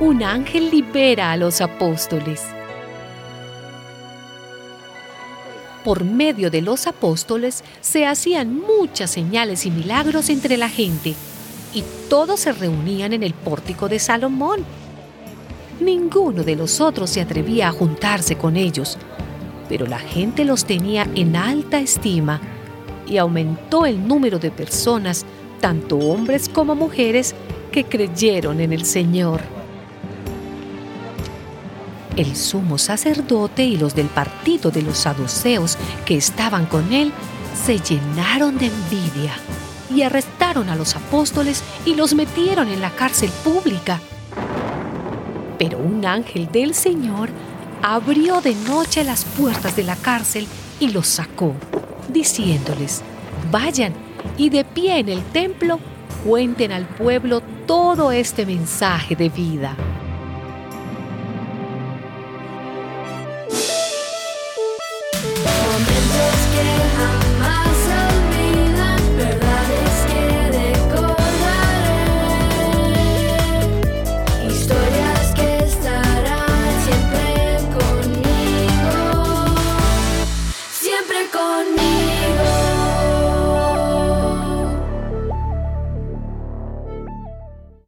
un ángel libera a los apóstoles. Por medio de los apóstoles se hacían muchas señales y milagros entre la gente, y todos se reunían en el pórtico de Salomón. Ninguno de los otros se atrevía a juntarse con ellos, pero la gente los tenía en alta estima y aumentó el número de personas, tanto hombres como mujeres, que creyeron en el Señor. El sumo sacerdote y los del partido de los saduceos que estaban con él se llenaron de envidia y arrestaron a los apóstoles y los metieron en la cárcel pública. Pero un ángel del Señor abrió de noche las puertas de la cárcel y los sacó, diciéndoles, vayan y de pie en el templo cuenten al pueblo todo este mensaje de vida. yeah.